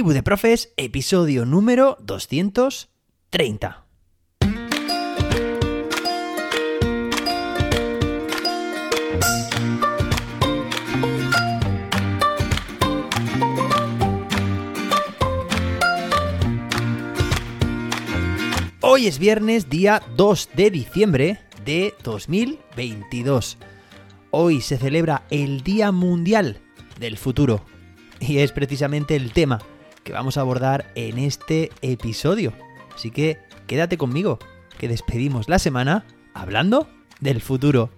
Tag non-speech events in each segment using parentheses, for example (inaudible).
Tribu de Profes, episodio número 230. Hoy es viernes, día 2 de diciembre de 2022. Hoy se celebra el Día Mundial del Futuro y es precisamente el tema que vamos a abordar en este episodio. Así que quédate conmigo, que despedimos la semana hablando del futuro.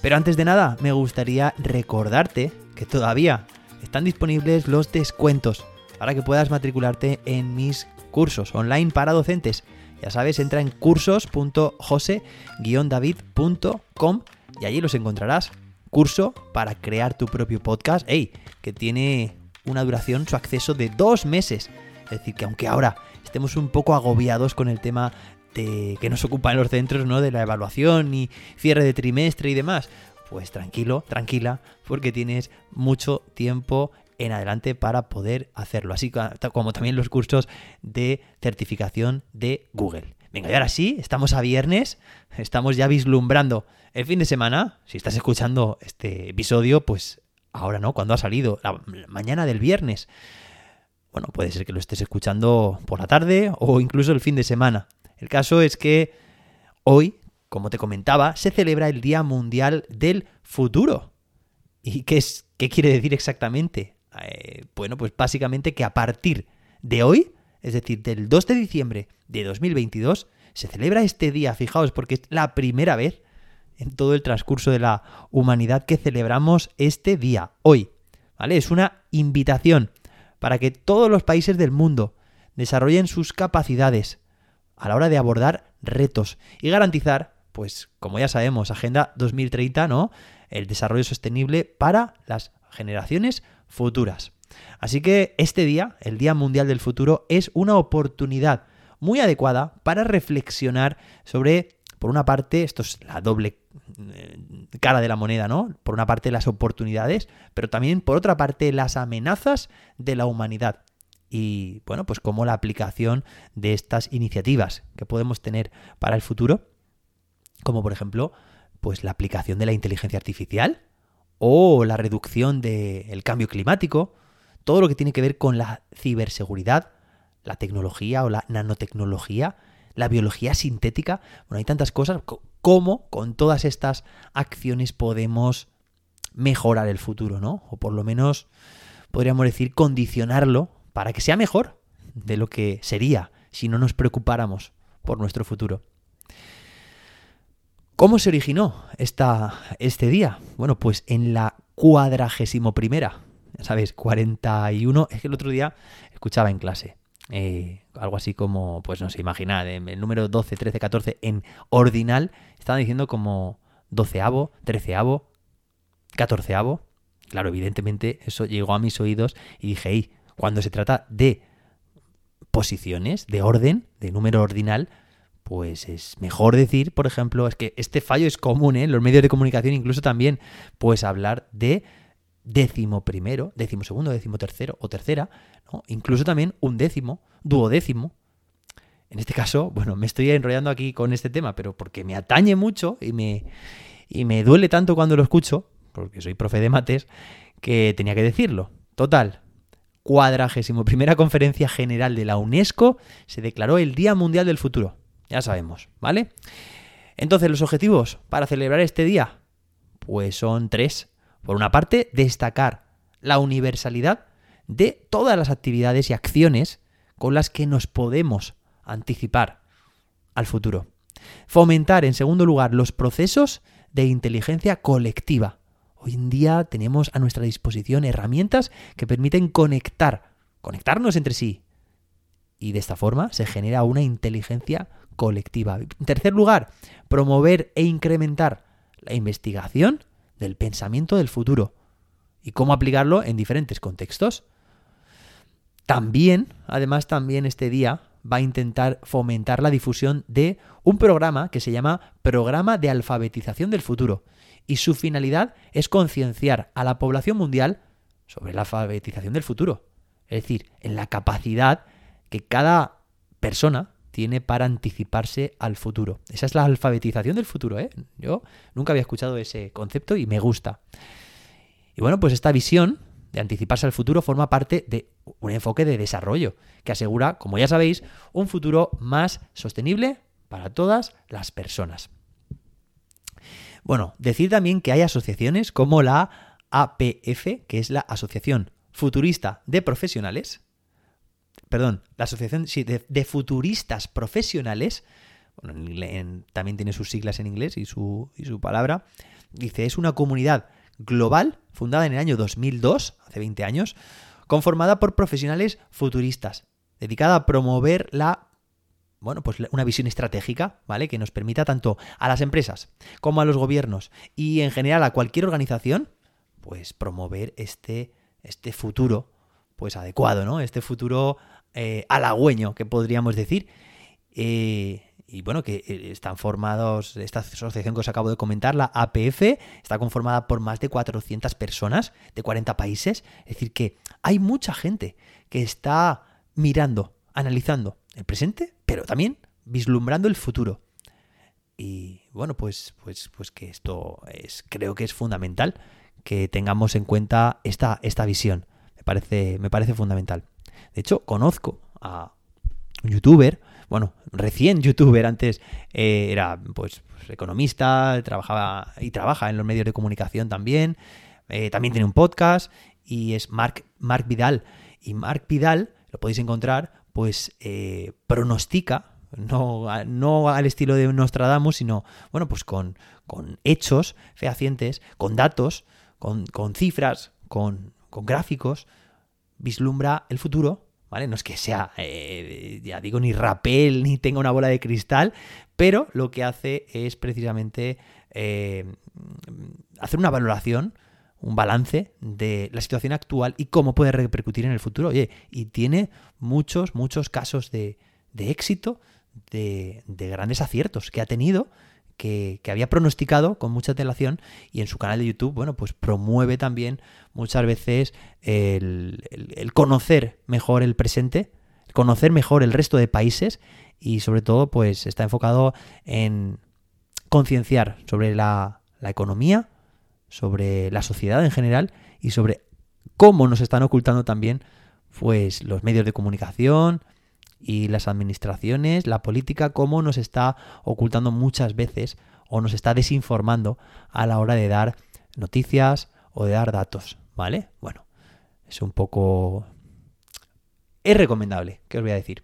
Pero antes de nada, me gustaría recordarte que todavía están disponibles los descuentos para que puedas matricularte en mis cursos online para docentes. Ya sabes, entra en cursos.jose-david.com y allí los encontrarás. Curso para crear tu propio podcast, ¡Ey! que tiene una duración, su acceso de dos meses. Es decir, que aunque ahora estemos un poco agobiados con el tema de que nos ocupa en los centros, ¿no? De la evaluación y cierre de trimestre y demás, pues tranquilo, tranquila, porque tienes mucho tiempo en adelante para poder hacerlo, así como también los cursos de certificación de Google. Venga, y ahora sí, estamos a viernes, estamos ya vislumbrando el fin de semana. Si estás escuchando este episodio, pues ahora no, cuando ha salido, la mañana del viernes. Bueno, puede ser que lo estés escuchando por la tarde o incluso el fin de semana. El caso es que hoy, como te comentaba, se celebra el Día Mundial del Futuro. ¿Y qué, es, qué quiere decir exactamente? Eh, bueno, pues básicamente que a partir de hoy, es decir, del 2 de diciembre de 2022, se celebra este día, fijaos, porque es la primera vez en todo el transcurso de la humanidad que celebramos este día, hoy. ¿Vale? Es una invitación para que todos los países del mundo desarrollen sus capacidades a la hora de abordar retos y garantizar, pues como ya sabemos, Agenda 2030, ¿no? El desarrollo sostenible para las generaciones futuras. Así que este día, el Día Mundial del Futuro, es una oportunidad muy adecuada para reflexionar sobre por una parte, esto es la doble cara de la moneda, ¿no? Por una parte las oportunidades, pero también por otra parte las amenazas de la humanidad. Y bueno, pues como la aplicación de estas iniciativas que podemos tener para el futuro, como por ejemplo, pues la aplicación de la inteligencia artificial o la reducción del cambio climático, todo lo que tiene que ver con la ciberseguridad, la tecnología o la nanotecnología, la biología sintética. Bueno, hay tantas cosas. ¿Cómo con todas estas acciones podemos mejorar el futuro, ¿no? O por lo menos podríamos decir condicionarlo para que sea mejor de lo que sería si no nos preocupáramos por nuestro futuro. ¿Cómo se originó esta, este día? Bueno, pues en la cuadragésimo primera, ya sabes, 41, es que el otro día escuchaba en clase, eh, algo así como, pues no sé, imaginad, el número 12, 13, 14 en ordinal, estaban diciendo como doceavo, treceavo, catorceavo. Claro, evidentemente eso llegó a mis oídos y dije, hey, cuando se trata de posiciones, de orden, de número ordinal, pues es mejor decir, por ejemplo, es que este fallo es común ¿eh? en los medios de comunicación, incluso también, pues hablar de décimo primero, décimo segundo, décimo tercero o tercera, incluso también un décimo, duodécimo. En este caso, bueno, me estoy enrollando aquí con este tema, pero porque me atañe mucho y me, y me duele tanto cuando lo escucho, porque soy profe de mates, que tenía que decirlo. Total, cuadragésimo primera conferencia general de la UNESCO se declaró el Día Mundial del Futuro. Ya sabemos, ¿vale? Entonces, los objetivos para celebrar este día, pues son tres. Por una parte, destacar la universalidad de todas las actividades y acciones con las que nos podemos anticipar al futuro. Fomentar, en segundo lugar, los procesos de inteligencia colectiva. Hoy en día tenemos a nuestra disposición herramientas que permiten conectar, conectarnos entre sí. Y de esta forma se genera una inteligencia colectiva. En tercer lugar, promover e incrementar la investigación del pensamiento del futuro y cómo aplicarlo en diferentes contextos. También, además, también este día va a intentar fomentar la difusión de un programa que se llama Programa de Alfabetización del Futuro. Y su finalidad es concienciar a la población mundial sobre la alfabetización del futuro. es decir, en la capacidad que cada persona tiene para anticiparse al futuro. Esa es la alfabetización del futuro, ¿eh? Yo nunca había escuchado ese concepto y me gusta. Y bueno, pues esta visión de anticiparse al futuro forma parte de un enfoque de desarrollo que asegura, como ya sabéis, un futuro más sostenible para todas las personas. Bueno, decir también que hay asociaciones como la APF, que es la Asociación Futurista de Profesionales, perdón, la Asociación de, Futuristas Profesionales, bueno, también tiene sus siglas en inglés y su, y su palabra, dice, es una comunidad global fundada en el año 2002, hace 20 años, conformada por profesionales futuristas, dedicada a promover la bueno, pues una visión estratégica, ¿vale? Que nos permita tanto a las empresas como a los gobiernos y en general a cualquier organización, pues promover este, este futuro, pues adecuado, ¿no? Este futuro eh, halagüeño, que podríamos decir. Eh, y bueno, que eh, están formados, esta asociación que os acabo de comentar, la APF, está conformada por más de 400 personas de 40 países. Es decir, que hay mucha gente que está mirando, analizando el presente, pero también vislumbrando el futuro. Y bueno, pues, pues, pues que esto es, creo que es fundamental que tengamos en cuenta esta, esta visión. Parece, me parece fundamental. De hecho, conozco a un youtuber, bueno, recién youtuber, antes eh, era pues, pues, economista, trabajaba y trabaja en los medios de comunicación también, eh, también tiene un podcast y es Mark, Mark Vidal. Y Mark Vidal, lo podéis encontrar, pues eh, pronostica, no, no, al estilo de Nostradamus, sino, bueno, pues con, con hechos fehacientes, con datos, con, con cifras, con, con gráficos, vislumbra el futuro ¿vale? No es que sea, eh, ya digo, ni rapel ni tenga una bola de cristal, pero lo que hace es precisamente eh, hacer una valoración, un balance de la situación actual y cómo puede repercutir en el futuro. Oye, y tiene muchos, muchos casos de, de éxito, de, de grandes aciertos que ha tenido que, había pronosticado con mucha antelación y en su canal de YouTube, bueno, pues promueve también muchas veces el, conocer mejor el presente, conocer mejor el resto de países y sobre todo pues está enfocado en concienciar sobre la, la economía, sobre la sociedad en general y sobre cómo nos están ocultando también pues los medios de comunicación, y las administraciones, la política, cómo nos está ocultando muchas veces o nos está desinformando a la hora de dar noticias o de dar datos, ¿vale? Bueno, es un poco... Es recomendable, ¿qué os voy a decir?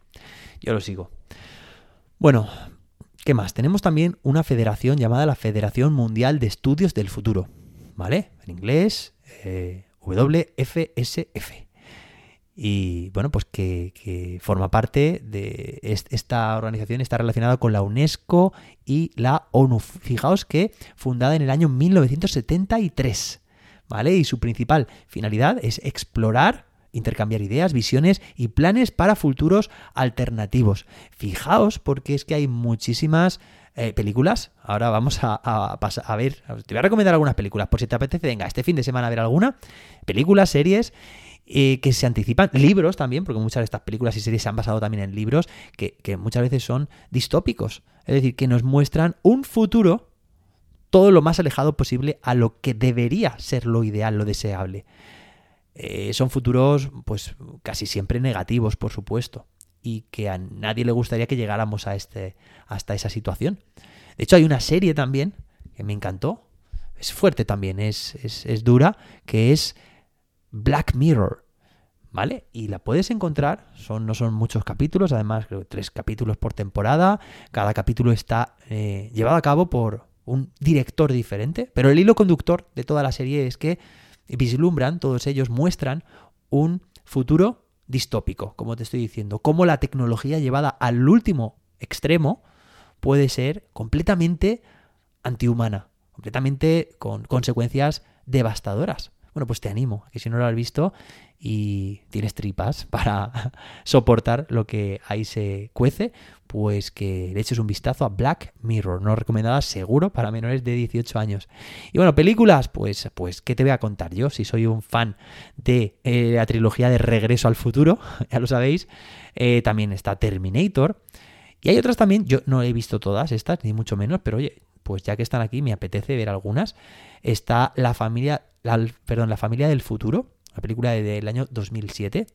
Yo lo sigo. Bueno, ¿qué más? Tenemos también una federación llamada la Federación Mundial de Estudios del Futuro, ¿vale? En inglés, eh, WFSF y bueno, pues que, forma parte de esta organización, está relacionada con la UNESCO y la ONU. Fijaos que fundada en el año 1973, ¿vale? Y su principal finalidad es explorar, intercambiar ideas, visiones y planes para futuros alternativos. Fijaos porque es que hay muchísimas eh, películas. Ahora vamos a, a, a, ver, te voy a recomendar algunas películas, por si te apetece, venga, este fin de semana a ver alguna. Películas, series eh, que se anticipan, libros también, porque muchas de estas películas y series se han basado también en libros que, muchas veces son distópicos, es decir, que nos muestran un futuro todo lo más alejado posible a lo que debería ser lo ideal, lo deseable. Eh, son futuros, pues casi siempre negativos, por supuesto, y que a nadie le gustaría que llegáramos a este, hasta esa situación. De hecho, hay una serie también que me encantó, es fuerte también, es, es, es dura, que es Black Mirror. ¿Vale? Y la puedes encontrar, son, no son muchos capítulos, además creo que tres capítulos por temporada, cada capítulo está eh, llevado a cabo por un director diferente, pero el hilo conductor de toda la serie es que vislumbran, todos ellos muestran un futuro distópico, como te estoy diciendo, cómo la tecnología llevada al último extremo puede ser completamente antihumana, completamente con consecuencias devastadoras bueno, pues te animo que si no lo has visto y tienes tripas (laughs) para soportar lo que ahí se cuece, pues que le eches un vistazo a Black Mirror, no recomendada seguro para menores de 18 años. Y bueno, películas, pues, pues, ¿qué te voy a contar yo? Si soy un fan de eh, la trilogía de Regreso al Futuro, (laughs) ya lo sabéis, eh, también está Terminator. Y hay otras también, yo no he visto todas estas, ni mucho menos, pero oye, pues ya que están aquí, me apetece ver algunas. Está La familia, perdón, La familia del futuro, la película del año 2007.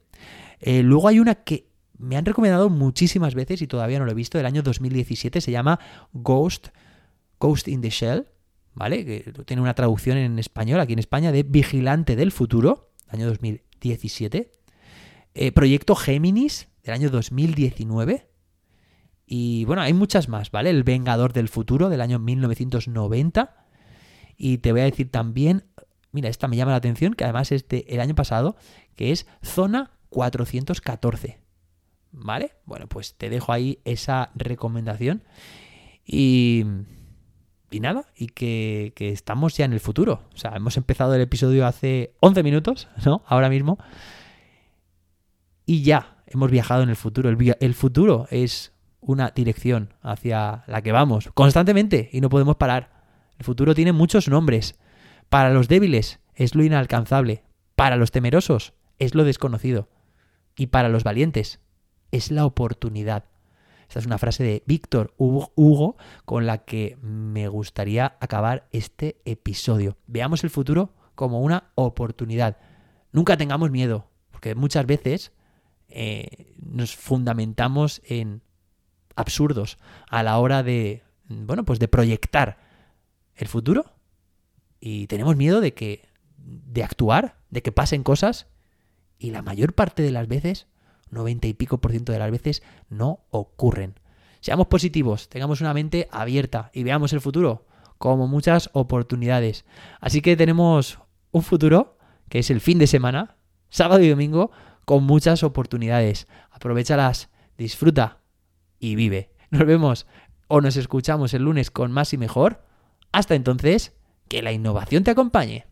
Eh, luego hay una que me han recomendado muchísimas veces y todavía no lo he visto, del año 2017, se llama Ghost, Ghost in the Shell, ¿vale? Que tiene una traducción en español aquí en España de Vigilante del Futuro, año 2017. Eh, Proyecto Géminis, del año 2019. Y bueno, hay muchas más, ¿vale? El Vengador del Futuro del año 1990. Y te voy a decir también, mira, esta me llama la atención, que además es del año pasado, que es Zona 414. ¿Vale? Bueno, pues te dejo ahí esa recomendación. Y, y nada, y que, que, estamos ya en el futuro. O sea, hemos empezado el episodio hace 11 minutos, ¿no? Ahora mismo. Y ya, hemos viajado en el futuro. El, el futuro es una dirección hacia la que vamos constantemente y no podemos parar. El futuro tiene muchos nombres. Para los débiles es lo inalcanzable. Para los temerosos es lo desconocido. Y para los valientes es la oportunidad. Esta es una frase de Víctor Hugo con la que me gustaría acabar este episodio. Veamos el futuro como una oportunidad. Nunca tengamos miedo, porque muchas veces eh, nos fundamentamos en absurdos a la hora de, bueno, pues de proyectar el futuro y tenemos miedo de que, de actuar, de que pasen cosas y la mayor parte de las veces, 90 y pico por ciento de las veces, no ocurren. Seamos positivos, tengamos una mente abierta y veamos el futuro como muchas oportunidades. Así que tenemos un futuro que es el fin de semana, sábado y domingo, con muchas oportunidades. Aprovechalas, disfruta y vive. Nos vemos o nos escuchamos el lunes con más y mejor. Hasta entonces, que la innovación te acompañe.